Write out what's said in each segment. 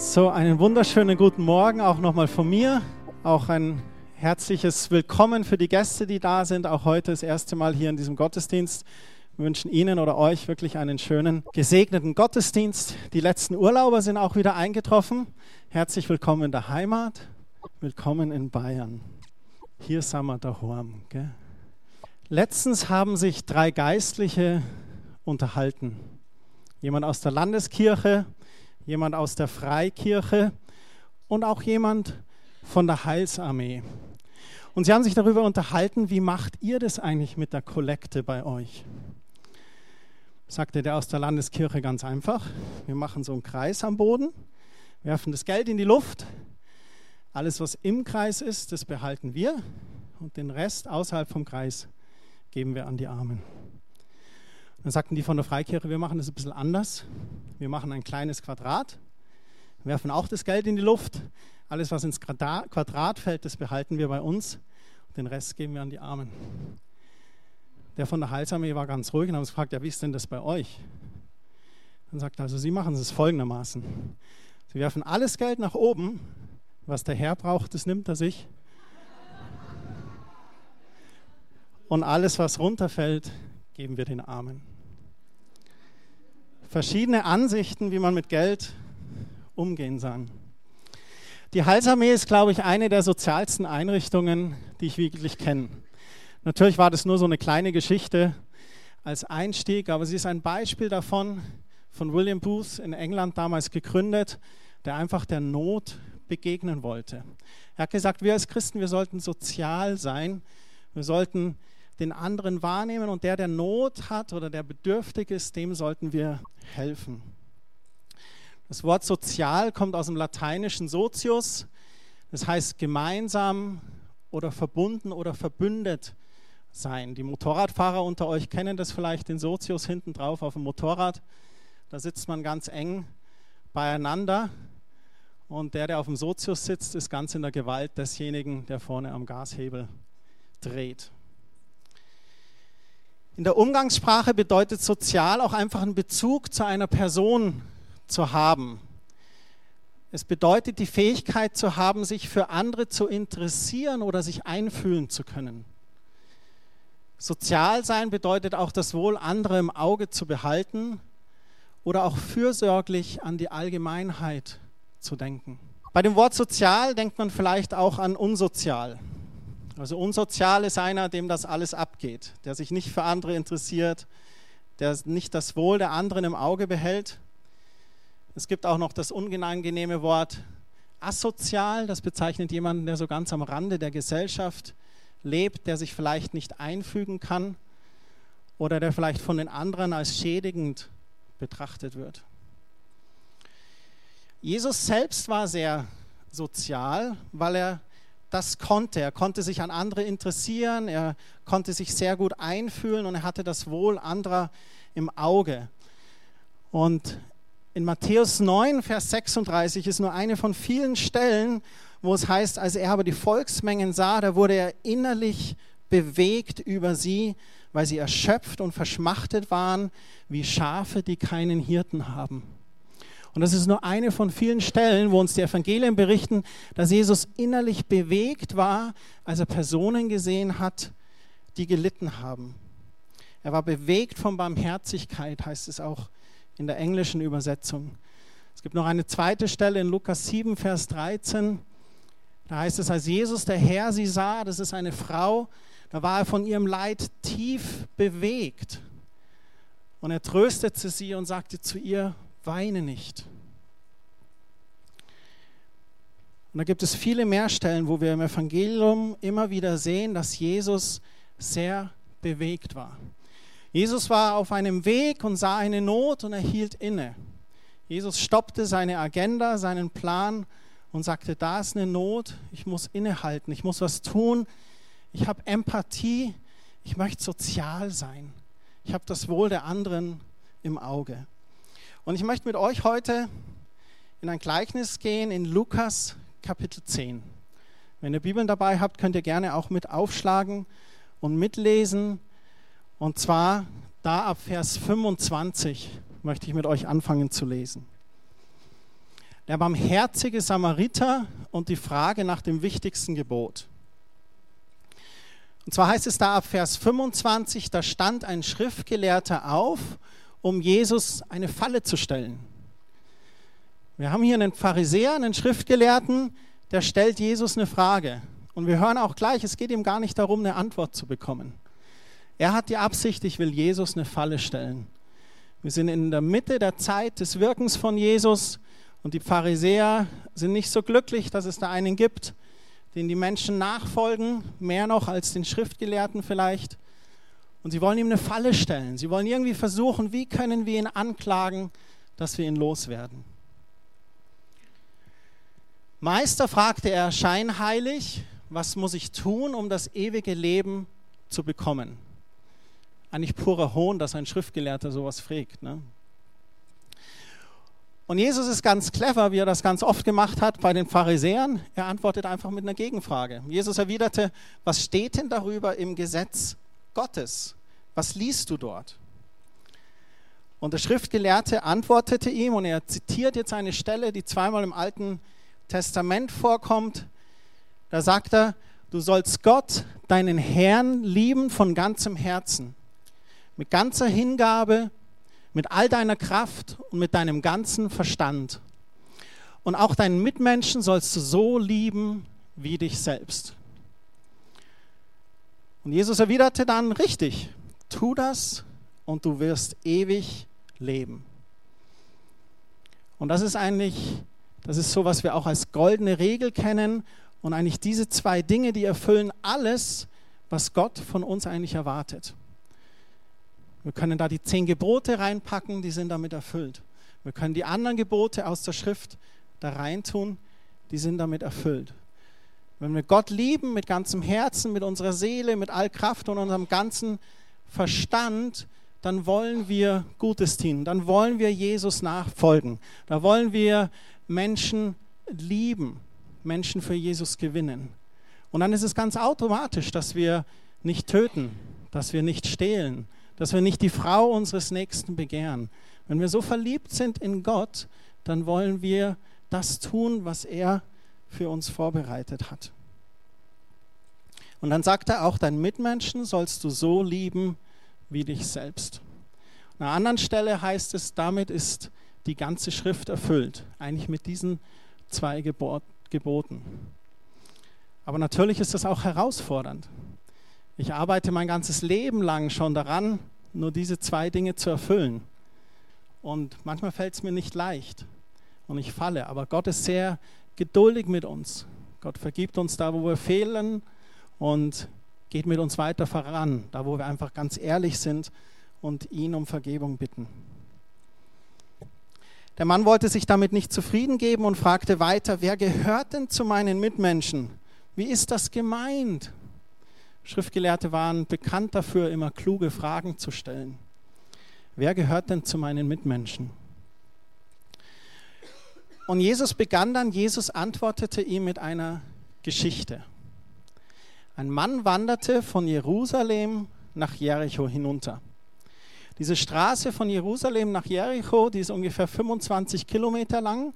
So, einen wunderschönen guten Morgen auch nochmal von mir. Auch ein herzliches Willkommen für die Gäste, die da sind. Auch heute das erste Mal hier in diesem Gottesdienst. Wir wünschen Ihnen oder euch wirklich einen schönen, gesegneten Gottesdienst. Die letzten Urlauber sind auch wieder eingetroffen. Herzlich willkommen in der Heimat. Willkommen in Bayern. Hier sind wir daheim. Gell? Letztens haben sich drei Geistliche unterhalten. Jemand aus der Landeskirche, jemand aus der Freikirche und auch jemand von der Heilsarmee. Und sie haben sich darüber unterhalten, wie macht ihr das eigentlich mit der Kollekte bei euch? Sagte der aus der Landeskirche ganz einfach. Wir machen so einen Kreis am Boden, werfen das Geld in die Luft. Alles, was im Kreis ist, das behalten wir. Und den Rest außerhalb vom Kreis geben wir an die Armen. Dann sagten die von der Freikirche, wir machen das ein bisschen anders. Wir machen ein kleines Quadrat, werfen auch das Geld in die Luft. Alles, was ins Quadrat fällt, das behalten wir bei uns. Den Rest geben wir an die Armen. Der von der Heilsarmee war ganz ruhig und haben gefragt, ja, wie ist denn das bei euch? Dann sagt er, also Sie machen es folgendermaßen. Sie werfen alles Geld nach oben, was der Herr braucht, das nimmt er sich. Und alles, was runterfällt, geben wir den Armen. Verschiedene Ansichten, wie man mit Geld umgehen soll. Die Halsarmee ist, glaube ich, eine der sozialsten Einrichtungen, die ich wirklich kenne. Natürlich war das nur so eine kleine Geschichte als Einstieg, aber sie ist ein Beispiel davon, von William Booth in England damals gegründet, der einfach der Not begegnen wollte. Er hat gesagt, wir als Christen, wir sollten sozial sein, wir sollten den anderen wahrnehmen und der, der Not hat oder der bedürftig ist, dem sollten wir helfen. Das Wort sozial kommt aus dem lateinischen Sozius, das heißt gemeinsam oder verbunden oder verbündet sein. Die Motorradfahrer unter euch kennen das vielleicht, den Sozius hinten drauf auf dem Motorrad. Da sitzt man ganz eng beieinander und der, der auf dem Sozius sitzt, ist ganz in der Gewalt desjenigen, der vorne am Gashebel dreht. In der Umgangssprache bedeutet sozial auch einfach einen Bezug zu einer Person zu haben. Es bedeutet die Fähigkeit zu haben, sich für andere zu interessieren oder sich einfühlen zu können. Sozial sein bedeutet auch das Wohl anderer im Auge zu behalten oder auch fürsorglich an die Allgemeinheit zu denken. Bei dem Wort sozial denkt man vielleicht auch an unsozial. Also unsozial ist einer, dem das alles abgeht, der sich nicht für andere interessiert, der nicht das Wohl der anderen im Auge behält. Es gibt auch noch das unangenehme Wort asozial, das bezeichnet jemanden, der so ganz am Rande der Gesellschaft lebt, der sich vielleicht nicht einfügen kann oder der vielleicht von den anderen als schädigend betrachtet wird. Jesus selbst war sehr sozial, weil er das konnte. Er konnte sich an andere interessieren, er konnte sich sehr gut einfühlen und er hatte das Wohl anderer im Auge. Und in Matthäus 9, Vers 36 ist nur eine von vielen Stellen, wo es heißt, als er aber die Volksmengen sah, da wurde er innerlich bewegt über sie, weil sie erschöpft und verschmachtet waren, wie Schafe, die keinen Hirten haben. Und das ist nur eine von vielen Stellen, wo uns die Evangelien berichten, dass Jesus innerlich bewegt war, als er Personen gesehen hat, die gelitten haben. Er war bewegt von Barmherzigkeit, heißt es auch in der englischen Übersetzung. Es gibt noch eine zweite Stelle in Lukas 7, Vers 13. Da heißt es, als Jesus, der Herr, sie sah, das ist eine Frau, da war er von ihrem Leid tief bewegt. Und er tröstete sie und sagte zu ihr, weine nicht. Und da gibt es viele mehr Stellen, wo wir im Evangelium immer wieder sehen, dass Jesus sehr bewegt war. Jesus war auf einem Weg und sah eine Not und er hielt inne. Jesus stoppte seine Agenda, seinen Plan und sagte, da ist eine Not, ich muss innehalten, ich muss was tun, ich habe Empathie, ich möchte sozial sein, ich habe das Wohl der anderen im Auge. Und ich möchte mit euch heute in ein Gleichnis gehen in Lukas Kapitel 10. Wenn ihr Bibeln dabei habt, könnt ihr gerne auch mit aufschlagen und mitlesen. Und zwar da ab Vers 25 möchte ich mit euch anfangen zu lesen. der barmherzige Samariter und die Frage nach dem wichtigsten Gebot. Und zwar heißt es da ab Vers 25, da stand ein Schriftgelehrter auf, um Jesus eine Falle zu stellen. Wir haben hier einen Pharisäer, einen Schriftgelehrten, der stellt Jesus eine Frage. Und wir hören auch gleich, es geht ihm gar nicht darum, eine Antwort zu bekommen. Er hat die Absicht, ich will Jesus eine Falle stellen. Wir sind in der Mitte der Zeit des Wirkens von Jesus und die Pharisäer sind nicht so glücklich, dass es da einen gibt, den die Menschen nachfolgen, mehr noch als den Schriftgelehrten vielleicht. Und sie wollen ihm eine Falle stellen. Sie wollen irgendwie versuchen, wie können wir ihn anklagen, dass wir ihn loswerden. Meister, fragte er scheinheilig, was muss ich tun, um das ewige Leben zu bekommen? Eigentlich purer Hohn, dass ein Schriftgelehrter sowas fragt. Ne? Und Jesus ist ganz clever, wie er das ganz oft gemacht hat bei den Pharisäern. Er antwortet einfach mit einer Gegenfrage. Jesus erwiderte, was steht denn darüber im Gesetz Gottes? Was liest du dort? Und der Schriftgelehrte antwortete ihm, und er zitiert jetzt eine Stelle, die zweimal im Alten Testament vorkommt. Da sagt er, du sollst Gott, deinen Herrn, lieben von ganzem Herzen, mit ganzer Hingabe, mit all deiner Kraft und mit deinem ganzen Verstand. Und auch deinen Mitmenschen sollst du so lieben wie dich selbst. Und Jesus erwiderte dann, richtig, tu das und du wirst ewig leben. Und das ist eigentlich, das ist so, was wir auch als goldene Regel kennen. Und eigentlich diese zwei Dinge, die erfüllen alles, was Gott von uns eigentlich erwartet. Wir können da die zehn Gebote reinpacken, die sind damit erfüllt. Wir können die anderen Gebote aus der Schrift da reintun, die sind damit erfüllt. Wenn wir Gott lieben mit ganzem Herzen, mit unserer Seele, mit all Kraft und unserem ganzen Verstand, dann wollen wir Gutes dienen, dann wollen wir Jesus nachfolgen, da wollen wir Menschen lieben, Menschen für Jesus gewinnen. Und dann ist es ganz automatisch, dass wir nicht töten, dass wir nicht stehlen, dass wir nicht die Frau unseres Nächsten begehren. Wenn wir so verliebt sind in Gott, dann wollen wir das tun, was er für uns vorbereitet hat. Und dann sagt er auch, deinen Mitmenschen sollst du so lieben wie dich selbst. An einer anderen Stelle heißt es, damit ist die ganze Schrift erfüllt, eigentlich mit diesen zwei Geboten. Aber natürlich ist das auch herausfordernd. Ich arbeite mein ganzes Leben lang schon daran, nur diese zwei Dinge zu erfüllen. Und manchmal fällt es mir nicht leicht und ich falle, aber Gott ist sehr geduldig mit uns. Gott vergibt uns da, wo wir fehlen und geht mit uns weiter voran, da wo wir einfach ganz ehrlich sind und ihn um Vergebung bitten. Der Mann wollte sich damit nicht zufrieden geben und fragte weiter, wer gehört denn zu meinen Mitmenschen? Wie ist das gemeint? Schriftgelehrte waren bekannt dafür, immer kluge Fragen zu stellen. Wer gehört denn zu meinen Mitmenschen? Und Jesus begann dann, Jesus antwortete ihm mit einer Geschichte. Ein Mann wanderte von Jerusalem nach Jericho hinunter. Diese Straße von Jerusalem nach Jericho, die ist ungefähr 25 Kilometer lang.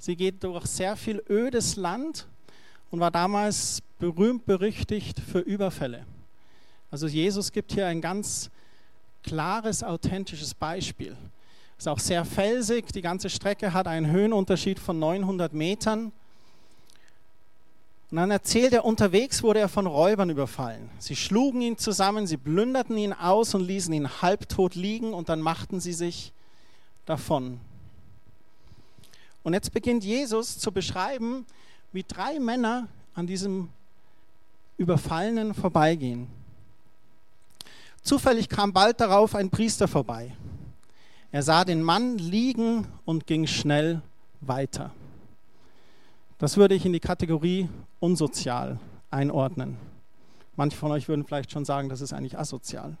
Sie geht durch sehr viel ödes Land und war damals berühmt berüchtigt für Überfälle. Also Jesus gibt hier ein ganz klares, authentisches Beispiel. Es ist auch sehr felsig, die ganze Strecke hat einen Höhenunterschied von 900 Metern. Und dann erzählt er, unterwegs wurde er von Räubern überfallen. Sie schlugen ihn zusammen, sie plünderten ihn aus und ließen ihn halbtot liegen und dann machten sie sich davon. Und jetzt beginnt Jesus zu beschreiben, wie drei Männer an diesem Überfallenen vorbeigehen. Zufällig kam bald darauf ein Priester vorbei. Er sah den Mann liegen und ging schnell weiter. Das würde ich in die Kategorie unsozial einordnen. Manche von euch würden vielleicht schon sagen, das ist eigentlich asozial.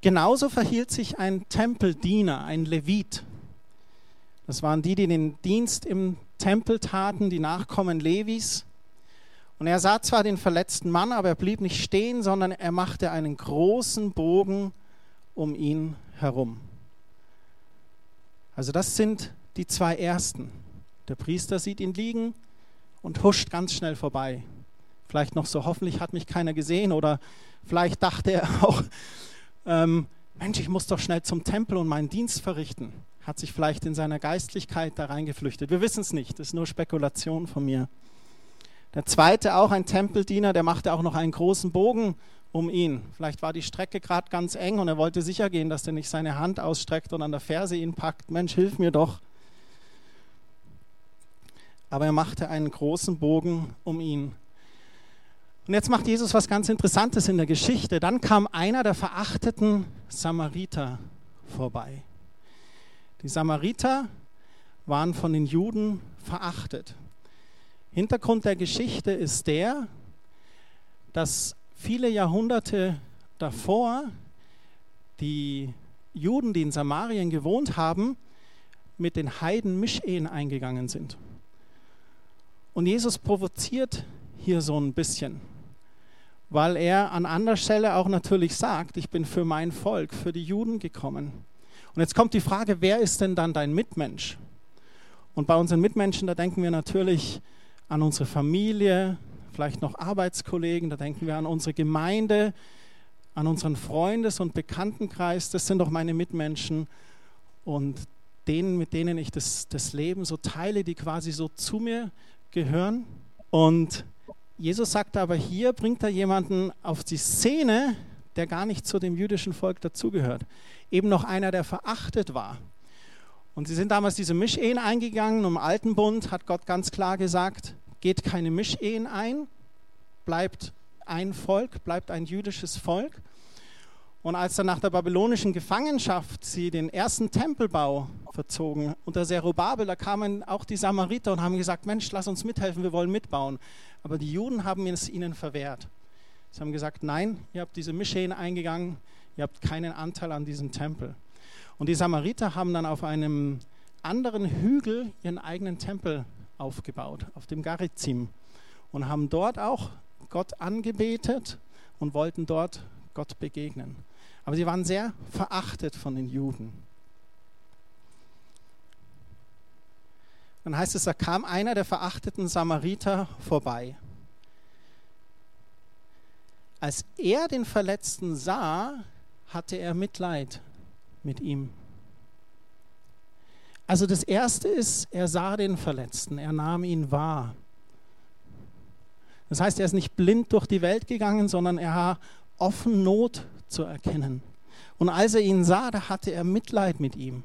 Genauso verhielt sich ein Tempeldiener, ein Levit. Das waren die, die den Dienst im Tempel taten, die Nachkommen Levis. Und er sah zwar den verletzten Mann, aber er blieb nicht stehen, sondern er machte einen großen Bogen um ihn herum. Also das sind die zwei ersten. Der Priester sieht ihn liegen und huscht ganz schnell vorbei. Vielleicht noch so, hoffentlich hat mich keiner gesehen oder vielleicht dachte er auch, ähm, Mensch, ich muss doch schnell zum Tempel und meinen Dienst verrichten. Hat sich vielleicht in seiner Geistlichkeit da reingeflüchtet. Wir wissen es nicht, das ist nur Spekulation von mir. Der zweite, auch ein Tempeldiener, der machte auch noch einen großen Bogen um ihn. Vielleicht war die Strecke gerade ganz eng und er wollte sicher gehen, dass er nicht seine Hand ausstreckt und an der Ferse ihn packt. Mensch, hilf mir doch. Aber er machte einen großen Bogen um ihn. Und jetzt macht Jesus was ganz Interessantes in der Geschichte. Dann kam einer der verachteten Samariter vorbei. Die Samariter waren von den Juden verachtet. Hintergrund der Geschichte ist der, dass viele Jahrhunderte davor die Juden, die in Samarien gewohnt haben, mit den Heiden Mischehen eingegangen sind. Und Jesus provoziert hier so ein bisschen, weil er an anderer Stelle auch natürlich sagt, ich bin für mein Volk, für die Juden gekommen. Und jetzt kommt die Frage, wer ist denn dann dein Mitmensch? Und bei unseren Mitmenschen, da denken wir natürlich an unsere Familie, vielleicht noch Arbeitskollegen, da denken wir an unsere Gemeinde, an unseren Freundes- und Bekanntenkreis. Das sind doch meine Mitmenschen und denen, mit denen ich das, das Leben so teile, die quasi so zu mir gehören. Und Jesus sagt aber hier, bringt er jemanden auf die Szene, der gar nicht zu dem jüdischen Volk dazugehört. Eben noch einer, der verachtet war. Und sie sind damals diese Mischehen eingegangen. Im Alten Bund hat Gott ganz klar gesagt, geht keine Mischehen ein, bleibt ein Volk, bleibt ein jüdisches Volk. Und als dann nach der babylonischen Gefangenschaft sie den ersten Tempelbau verzogen unter Zerubabel, da kamen auch die Samariter und haben gesagt, Mensch, lass uns mithelfen, wir wollen mitbauen. Aber die Juden haben es ihnen verwehrt. Sie haben gesagt, nein, ihr habt diese Mischehen eingegangen, ihr habt keinen Anteil an diesem Tempel. Und die Samariter haben dann auf einem anderen Hügel ihren eigenen Tempel aufgebaut, auf dem Garizim. Und haben dort auch Gott angebetet und wollten dort Gott begegnen. Aber sie waren sehr verachtet von den Juden. Dann heißt es, da kam einer der verachteten Samariter vorbei. Als er den Verletzten sah, hatte er Mitleid mit ihm. Also das Erste ist, er sah den Verletzten, er nahm ihn wahr. Das heißt, er ist nicht blind durch die Welt gegangen, sondern er war offen Not zu erkennen. Und als er ihn sah, da hatte er Mitleid mit ihm.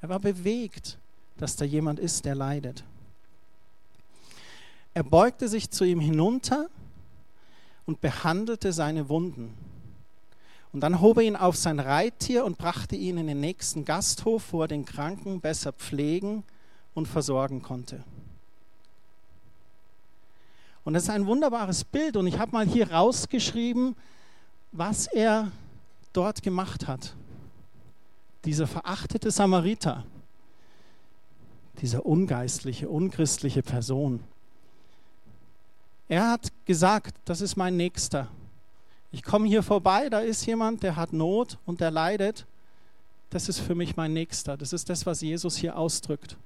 Er war bewegt, dass da jemand ist, der leidet. Er beugte sich zu ihm hinunter und behandelte seine Wunden. Und dann hob er ihn auf sein Reittier und brachte ihn in den nächsten Gasthof, wo er den Kranken besser pflegen und versorgen konnte. Und das ist ein wunderbares Bild. Und ich habe mal hier rausgeschrieben, was er dort gemacht hat. Dieser verachtete Samariter, dieser ungeistliche, unchristliche Person. Er hat gesagt, das ist mein Nächster. Ich komme hier vorbei, da ist jemand, der hat Not und der leidet. Das ist für mich mein Nächster. Das ist das, was Jesus hier ausdrückt.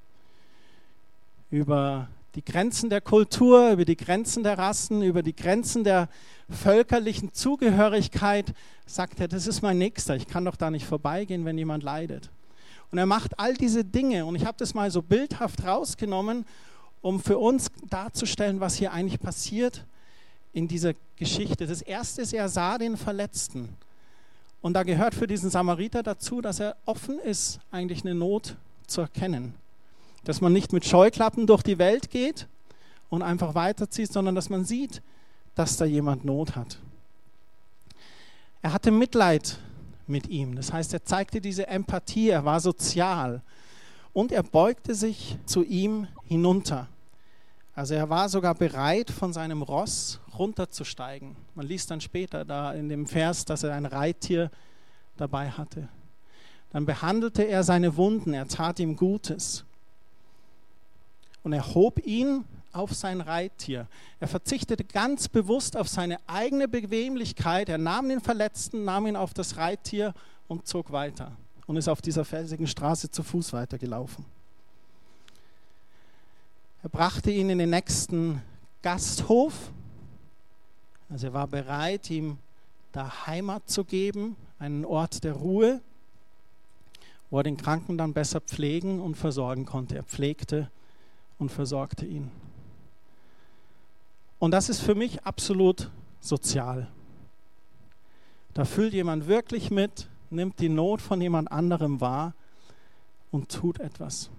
Über die Grenzen der Kultur, über die Grenzen der Rassen, über die Grenzen der völkerlichen Zugehörigkeit, sagt er, das ist mein Nächster, ich kann doch da nicht vorbeigehen, wenn jemand leidet. Und er macht all diese Dinge und ich habe das mal so bildhaft rausgenommen, um für uns darzustellen, was hier eigentlich passiert in dieser Geschichte. Das erste ist, er sah den Verletzten. Und da gehört für diesen Samariter dazu, dass er offen ist, eigentlich eine Not zu erkennen dass man nicht mit Scheuklappen durch die Welt geht und einfach weiterzieht, sondern dass man sieht, dass da jemand Not hat. Er hatte Mitleid mit ihm. Das heißt, er zeigte diese Empathie, er war sozial und er beugte sich zu ihm hinunter. Also er war sogar bereit, von seinem Ross runterzusteigen. Man liest dann später da in dem Vers, dass er ein Reittier dabei hatte. Dann behandelte er seine Wunden, er tat ihm Gutes und er hob ihn auf sein Reittier. Er verzichtete ganz bewusst auf seine eigene Bequemlichkeit. Er nahm den Verletzten, nahm ihn auf das Reittier und zog weiter. und ist auf dieser felsigen Straße zu Fuß weitergelaufen. Er brachte ihn in den nächsten Gasthof. Also er war bereit, ihm da Heimat zu geben, einen Ort der Ruhe, wo er den Kranken dann besser pflegen und versorgen konnte. Er pflegte und versorgte ihn. Und das ist für mich absolut sozial. Da fühlt jemand wirklich mit, nimmt die Not von jemand anderem wahr und tut etwas.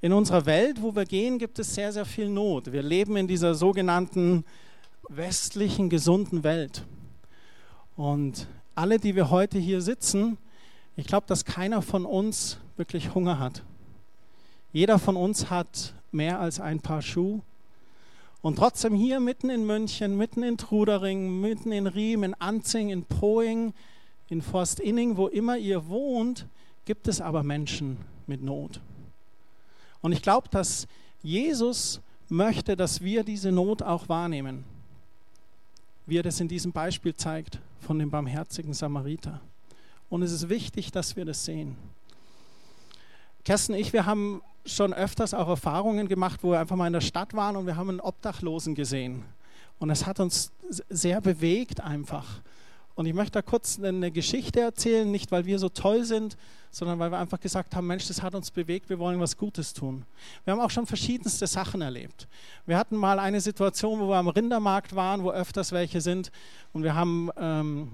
In unserer Welt, wo wir gehen, gibt es sehr, sehr viel Not. Wir leben in dieser sogenannten westlichen, gesunden Welt. Und alle, die wir heute hier sitzen, ich glaube, dass keiner von uns wirklich Hunger hat. Jeder von uns hat mehr als ein Paar Schuhe. Und trotzdem hier mitten in München, mitten in Trudering, mitten in Riem, in Anzing, in Poing, in Forstinning, wo immer ihr wohnt, gibt es aber Menschen mit Not. Und ich glaube, dass Jesus möchte, dass wir diese Not auch wahrnehmen, wie er das in diesem Beispiel zeigt von dem barmherzigen Samariter. Und es ist wichtig, dass wir das sehen. Kerstin ich, wir haben schon öfters auch Erfahrungen gemacht, wo wir einfach mal in der Stadt waren und wir haben einen Obdachlosen gesehen. Und es hat uns sehr bewegt einfach. Und ich möchte da kurz eine Geschichte erzählen, nicht weil wir so toll sind, sondern weil wir einfach gesagt haben, Mensch, das hat uns bewegt, wir wollen was Gutes tun. Wir haben auch schon verschiedenste Sachen erlebt. Wir hatten mal eine Situation, wo wir am Rindermarkt waren, wo öfters welche sind und wir haben, ähm,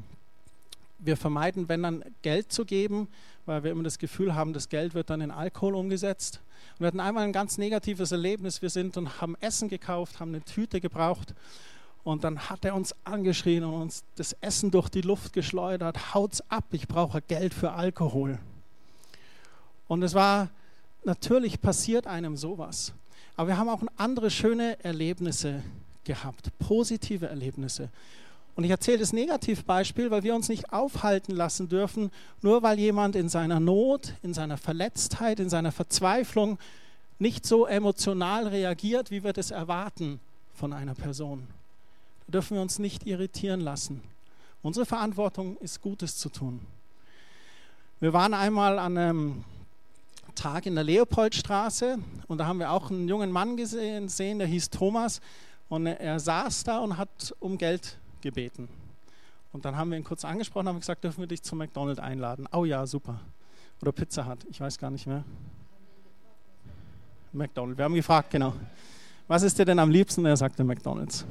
wir vermeiden, wenn dann Geld zu geben, weil wir immer das Gefühl haben, das Geld wird dann in Alkohol umgesetzt. Wir hatten einmal ein ganz negatives Erlebnis. Wir sind und haben Essen gekauft, haben eine Tüte gebraucht. Und dann hat er uns angeschrien und uns das Essen durch die Luft geschleudert. Haut's ab, ich brauche Geld für Alkohol. Und es war natürlich passiert einem sowas. Aber wir haben auch andere schöne Erlebnisse gehabt, positive Erlebnisse. Und ich erzähle das Negativbeispiel, weil wir uns nicht aufhalten lassen dürfen, nur weil jemand in seiner Not, in seiner Verletztheit, in seiner Verzweiflung nicht so emotional reagiert, wie wir das erwarten von einer Person. Da dürfen wir uns nicht irritieren lassen. Unsere Verantwortung ist, Gutes zu tun. Wir waren einmal an einem Tag in der Leopoldstraße und da haben wir auch einen jungen Mann gesehen, der hieß Thomas und er saß da und hat um Geld gebeten. Und dann haben wir ihn kurz angesprochen, haben gesagt, dürfen wir dich zum McDonald's einladen? Oh ja, super. Oder Pizza Hut, ich weiß gar nicht mehr. McDonald's, wir haben gefragt, genau. Was ist dir denn am liebsten? Er sagte McDonald's.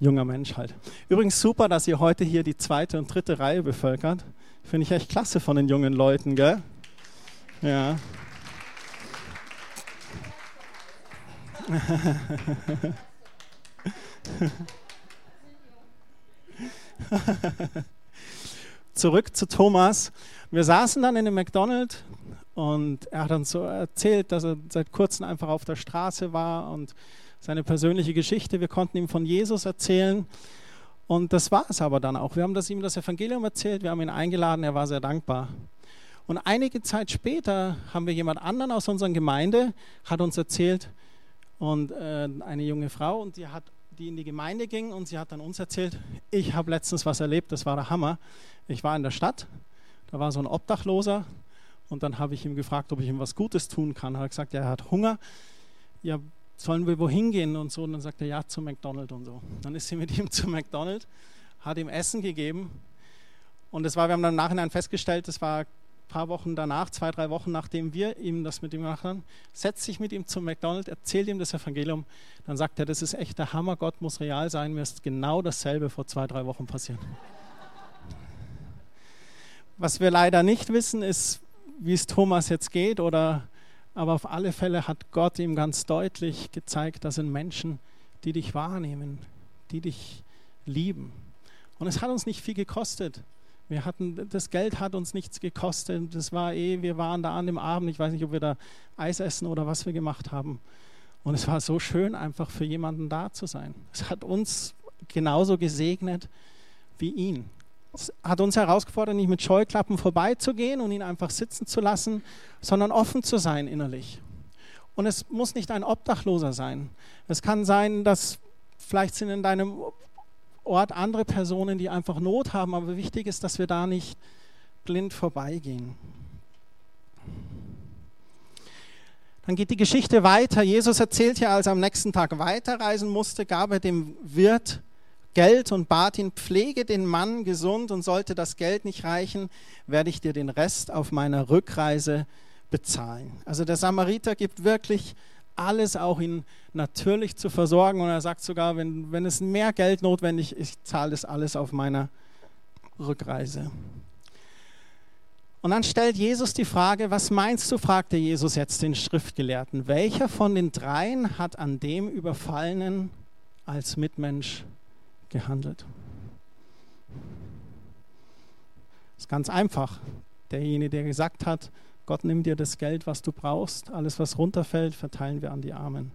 Junger Mensch halt. Übrigens super, dass ihr heute hier die zweite und dritte Reihe bevölkert. Finde ich echt klasse von den jungen Leuten, gell? Ja. Zurück zu Thomas. Wir saßen dann in dem McDonald's und er hat uns so erzählt, dass er seit kurzem einfach auf der Straße war und seine persönliche Geschichte. Wir konnten ihm von Jesus erzählen. Und das war es aber dann auch. Wir haben das ihm das Evangelium erzählt, wir haben ihn eingeladen, er war sehr dankbar. Und einige Zeit später haben wir jemand anderen aus unserer Gemeinde, hat uns erzählt, und äh, eine junge Frau, und die hat die in die Gemeinde ging und sie hat dann uns erzählt, ich habe letztens was erlebt, das war der Hammer. Ich war in der Stadt, da war so ein Obdachloser und dann habe ich ihm gefragt, ob ich ihm was Gutes tun kann. Er hat gesagt, ja, er hat Hunger. Ja, sollen wir wohin gehen und so? Und dann sagt er, ja, zu McDonald's und so. Dann ist sie mit ihm zu McDonald's, hat ihm Essen gegeben und das war, wir haben dann im Nachhinein festgestellt, das war paar Wochen danach, zwei, drei Wochen nachdem wir ihm das mit ihm gemacht haben, setzt sich mit ihm zum McDonald's, erzählt ihm das Evangelium, dann sagt er, das ist echt der Hammer, Gott muss real sein, mir ist genau dasselbe vor zwei, drei Wochen passiert. Was wir leider nicht wissen, ist, wie es Thomas jetzt geht, oder, aber auf alle Fälle hat Gott ihm ganz deutlich gezeigt, das sind Menschen, die dich wahrnehmen, die dich lieben. Und es hat uns nicht viel gekostet. Wir hatten, das Geld hat uns nichts gekostet. Das war eh, wir waren da an dem Abend. Ich weiß nicht, ob wir da Eis essen oder was wir gemacht haben. Und es war so schön, einfach für jemanden da zu sein. Es hat uns genauso gesegnet wie ihn. Es hat uns herausgefordert, nicht mit Scheuklappen vorbeizugehen und ihn einfach sitzen zu lassen, sondern offen zu sein innerlich. Und es muss nicht ein Obdachloser sein. Es kann sein, dass vielleicht sind in deinem Ort andere Personen, die einfach Not haben. Aber wichtig ist, dass wir da nicht blind vorbeigehen. Dann geht die Geschichte weiter. Jesus erzählt ja, als er am nächsten Tag weiterreisen musste, gab er dem Wirt Geld und bat ihn, pflege den Mann gesund und sollte das Geld nicht reichen, werde ich dir den Rest auf meiner Rückreise bezahlen. Also der Samariter gibt wirklich alles auch ihn natürlich zu versorgen und er sagt sogar, wenn, wenn es mehr Geld notwendig ist, ich zahle das alles auf meiner Rückreise. Und dann stellt Jesus die Frage, was meinst du, fragte Jesus jetzt den Schriftgelehrten, welcher von den dreien hat an dem Überfallenen als Mitmensch gehandelt? Das ist ganz einfach. Derjenige, der gesagt hat, Gott nimm dir das Geld, was du brauchst, alles, was runterfällt, verteilen wir an die Armen.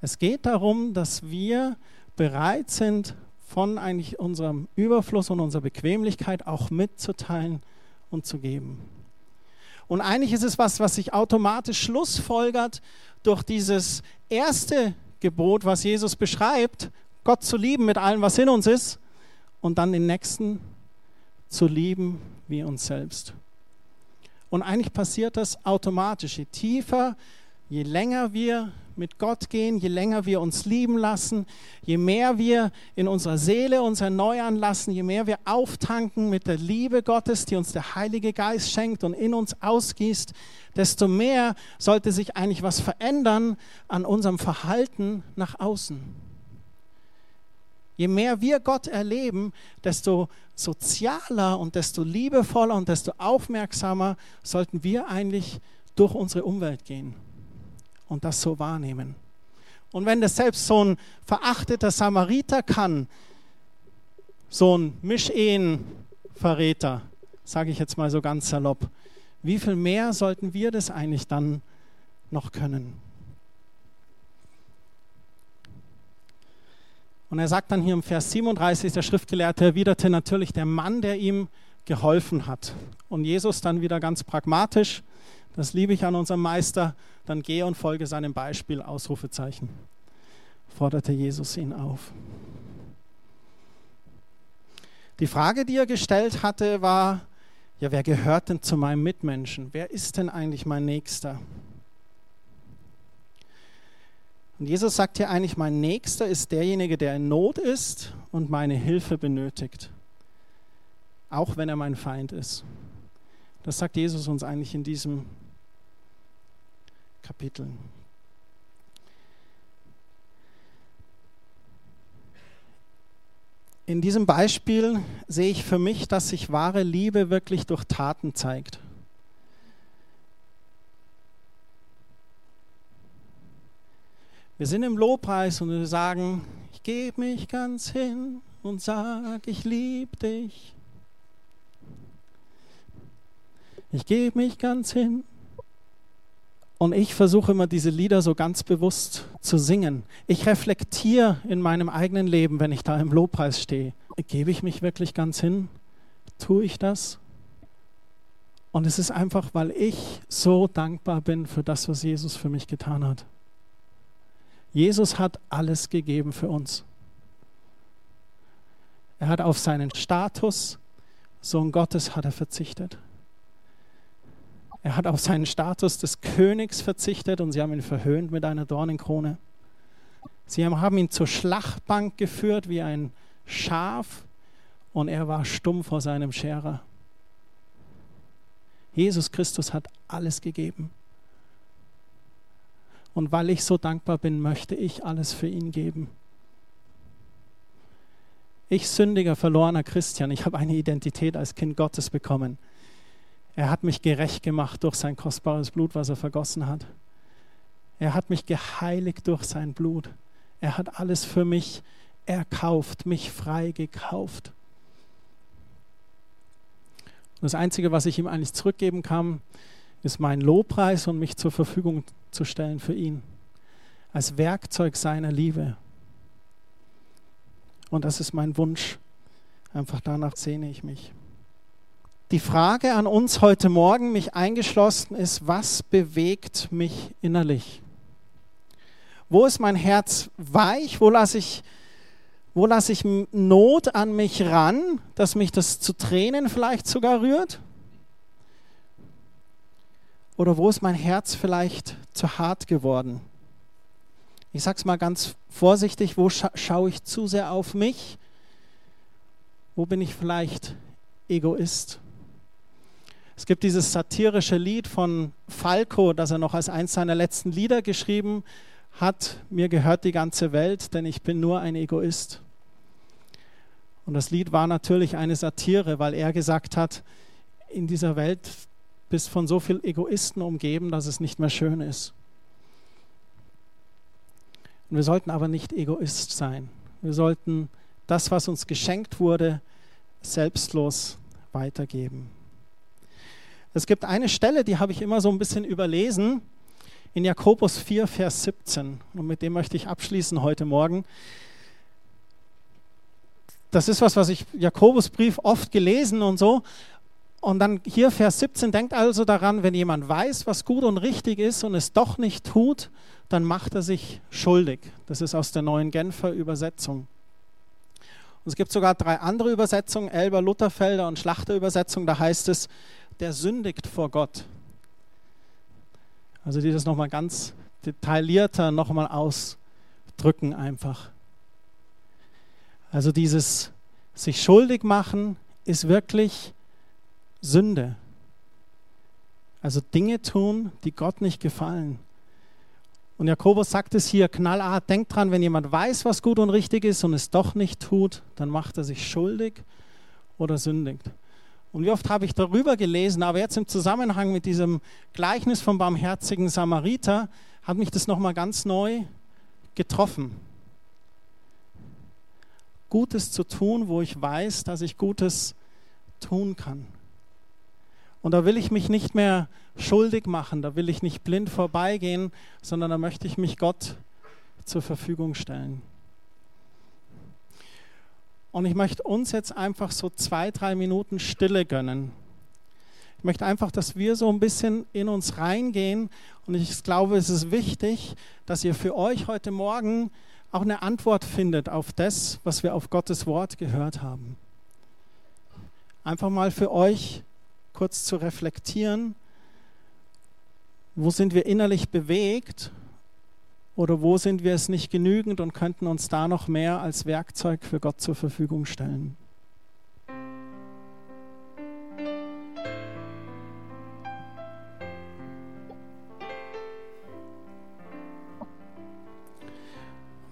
Es geht darum, dass wir bereit sind, von eigentlich unserem Überfluss und unserer Bequemlichkeit auch mitzuteilen und zu geben. Und eigentlich ist es was, was sich automatisch schlussfolgert durch dieses erste Gebot, was Jesus beschreibt, Gott zu lieben mit allem, was in uns ist, und dann den Nächsten zu lieben wie uns selbst. Und eigentlich passiert das automatisch. Je tiefer, je länger wir mit Gott gehen, je länger wir uns lieben lassen, je mehr wir in unserer Seele uns erneuern lassen, je mehr wir auftanken mit der Liebe Gottes, die uns der Heilige Geist schenkt und in uns ausgießt, desto mehr sollte sich eigentlich was verändern an unserem Verhalten nach außen. Je mehr wir Gott erleben, desto sozialer und desto liebevoller und desto aufmerksamer sollten wir eigentlich durch unsere Umwelt gehen und das so wahrnehmen. Und wenn das selbst so ein verachteter Samariter kann, so ein Mischehen-Verräter, sage ich jetzt mal so ganz salopp, wie viel mehr sollten wir das eigentlich dann noch können? Und er sagt dann hier im Vers 37, der Schriftgelehrte erwiderte natürlich der Mann, der ihm geholfen hat. Und Jesus dann wieder ganz pragmatisch, das liebe ich an unserem Meister, dann gehe und folge seinem Beispiel, Ausrufezeichen, forderte Jesus ihn auf. Die Frage, die er gestellt hatte, war, ja, wer gehört denn zu meinem Mitmenschen? Wer ist denn eigentlich mein Nächster? Und Jesus sagt hier eigentlich, mein Nächster ist derjenige, der in Not ist und meine Hilfe benötigt, auch wenn er mein Feind ist. Das sagt Jesus uns eigentlich in diesem Kapiteln. In diesem Beispiel sehe ich für mich, dass sich wahre Liebe wirklich durch Taten zeigt. Wir sind im Lobpreis und wir sagen, ich gebe mich ganz hin und sage, ich liebe dich. Ich gebe mich ganz hin und ich versuche immer diese Lieder so ganz bewusst zu singen. Ich reflektiere in meinem eigenen Leben, wenn ich da im Lobpreis stehe. Gebe ich mich wirklich ganz hin? Tue ich das? Und es ist einfach, weil ich so dankbar bin für das, was Jesus für mich getan hat. Jesus hat alles gegeben für uns. Er hat auf seinen Status, Sohn Gottes, hat er verzichtet. Er hat auf seinen Status des Königs verzichtet und sie haben ihn verhöhnt mit einer Dornenkrone. Sie haben ihn zur Schlachtbank geführt wie ein Schaf und er war stumm vor seinem Scherer. Jesus Christus hat alles gegeben. Und weil ich so dankbar bin, möchte ich alles für ihn geben. Ich sündiger, verlorener Christian, ich habe eine Identität als Kind Gottes bekommen. Er hat mich gerecht gemacht durch sein kostbares Blut, was er vergossen hat. Er hat mich geheiligt durch sein Blut. Er hat alles für mich erkauft, mich frei gekauft. Das Einzige, was ich ihm eigentlich zurückgeben kann, ist mein Lobpreis und mich zur Verfügung zu stellen für ihn. Als Werkzeug seiner Liebe. Und das ist mein Wunsch. Einfach danach sehne ich mich. Die Frage an uns heute Morgen, mich eingeschlossen, ist, was bewegt mich innerlich? Wo ist mein Herz weich? Wo lasse ich, Wo ich Not an mich ran, dass mich das zu Tränen vielleicht sogar rührt? Oder wo ist mein Herz vielleicht zu hart geworden? Ich sage es mal ganz vorsichtig, wo scha schaue ich zu sehr auf mich? Wo bin ich vielleicht Egoist? Es gibt dieses satirische Lied von Falco, das er noch als eins seiner letzten Lieder geschrieben hat. Mir gehört die ganze Welt, denn ich bin nur ein Egoist. Und das Lied war natürlich eine Satire, weil er gesagt hat, in dieser Welt bist von so vielen Egoisten umgeben, dass es nicht mehr schön ist. Und wir sollten aber nicht Egoist sein. Wir sollten das, was uns geschenkt wurde, selbstlos weitergeben. Es gibt eine Stelle, die habe ich immer so ein bisschen überlesen, in Jakobus 4, Vers 17. Und mit dem möchte ich abschließen heute Morgen. Das ist was, was ich Jakobusbrief oft gelesen und so. Und dann hier Vers 17, denkt also daran, wenn jemand weiß, was gut und richtig ist und es doch nicht tut, dann macht er sich schuldig. Das ist aus der neuen Genfer Übersetzung. Und es gibt sogar drei andere Übersetzungen, Elber, Lutherfelder und Schlachterübersetzung, da heißt es, der sündigt vor Gott. Also die das nochmal ganz detaillierter nochmal ausdrücken einfach. Also dieses sich schuldig machen ist wirklich Sünde. Also Dinge tun, die Gott nicht gefallen. Und Jakobus sagt es hier knallhart, denkt dran, wenn jemand weiß, was gut und richtig ist und es doch nicht tut, dann macht er sich schuldig oder sündigt. Und wie oft habe ich darüber gelesen, aber jetzt im Zusammenhang mit diesem Gleichnis vom barmherzigen Samariter hat mich das nochmal ganz neu getroffen. Gutes zu tun, wo ich weiß, dass ich Gutes tun kann. Und da will ich mich nicht mehr schuldig machen, da will ich nicht blind vorbeigehen, sondern da möchte ich mich Gott zur Verfügung stellen. Und ich möchte uns jetzt einfach so zwei, drei Minuten Stille gönnen. Ich möchte einfach, dass wir so ein bisschen in uns reingehen. Und ich glaube, es ist wichtig, dass ihr für euch heute Morgen auch eine Antwort findet auf das, was wir auf Gottes Wort gehört haben. Einfach mal für euch kurz zu reflektieren, wo sind wir innerlich bewegt oder wo sind wir es nicht genügend und könnten uns da noch mehr als Werkzeug für Gott zur Verfügung stellen.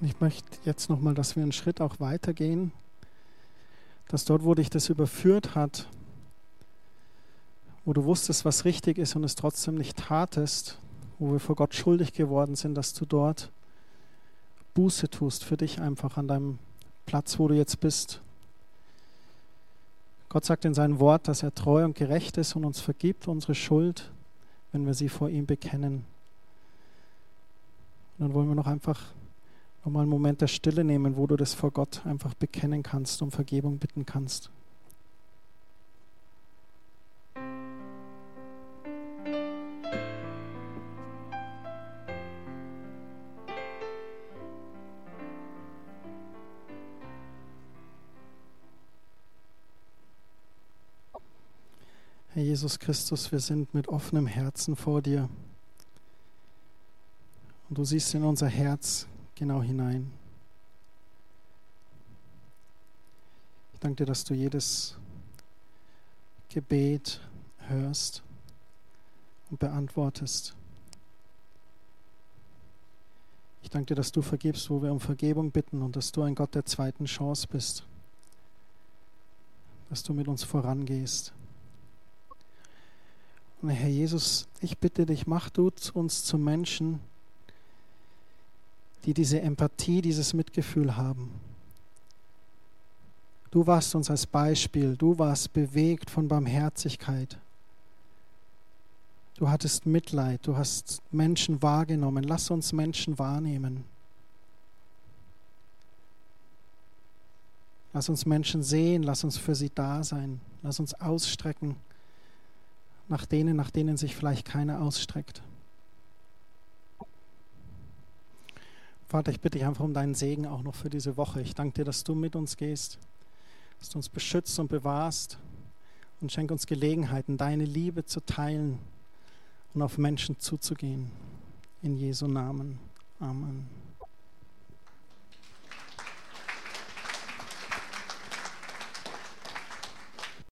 Ich möchte jetzt nochmal, dass wir einen Schritt auch weitergehen, dass dort, wo dich das überführt hat, wo du wusstest, was richtig ist und es trotzdem nicht tatest, wo wir vor Gott schuldig geworden sind, dass du dort Buße tust für dich einfach an deinem Platz, wo du jetzt bist. Gott sagt in seinem Wort, dass er treu und gerecht ist und uns vergibt unsere Schuld, wenn wir sie vor ihm bekennen. Und dann wollen wir noch einfach nochmal einen Moment der Stille nehmen, wo du das vor Gott einfach bekennen kannst, um Vergebung bitten kannst. Jesus Christus, wir sind mit offenem Herzen vor dir. Und du siehst in unser Herz genau hinein. Ich danke dir, dass du jedes Gebet hörst und beantwortest. Ich danke dir, dass du vergibst, wo wir um Vergebung bitten und dass du ein Gott der zweiten Chance bist, dass du mit uns vorangehst. Und Herr Jesus, ich bitte dich, mach du uns zu Menschen, die diese Empathie, dieses Mitgefühl haben. Du warst uns als Beispiel, du warst bewegt von Barmherzigkeit. Du hattest Mitleid, du hast Menschen wahrgenommen. Lass uns Menschen wahrnehmen. Lass uns Menschen sehen, lass uns für sie da sein, lass uns ausstrecken nach denen, nach denen sich vielleicht keiner ausstreckt. Vater, ich bitte dich einfach um deinen Segen auch noch für diese Woche. Ich danke dir, dass du mit uns gehst, dass du uns beschützt und bewahrst und schenk uns Gelegenheiten, deine Liebe zu teilen und auf Menschen zuzugehen. In Jesu Namen. Amen.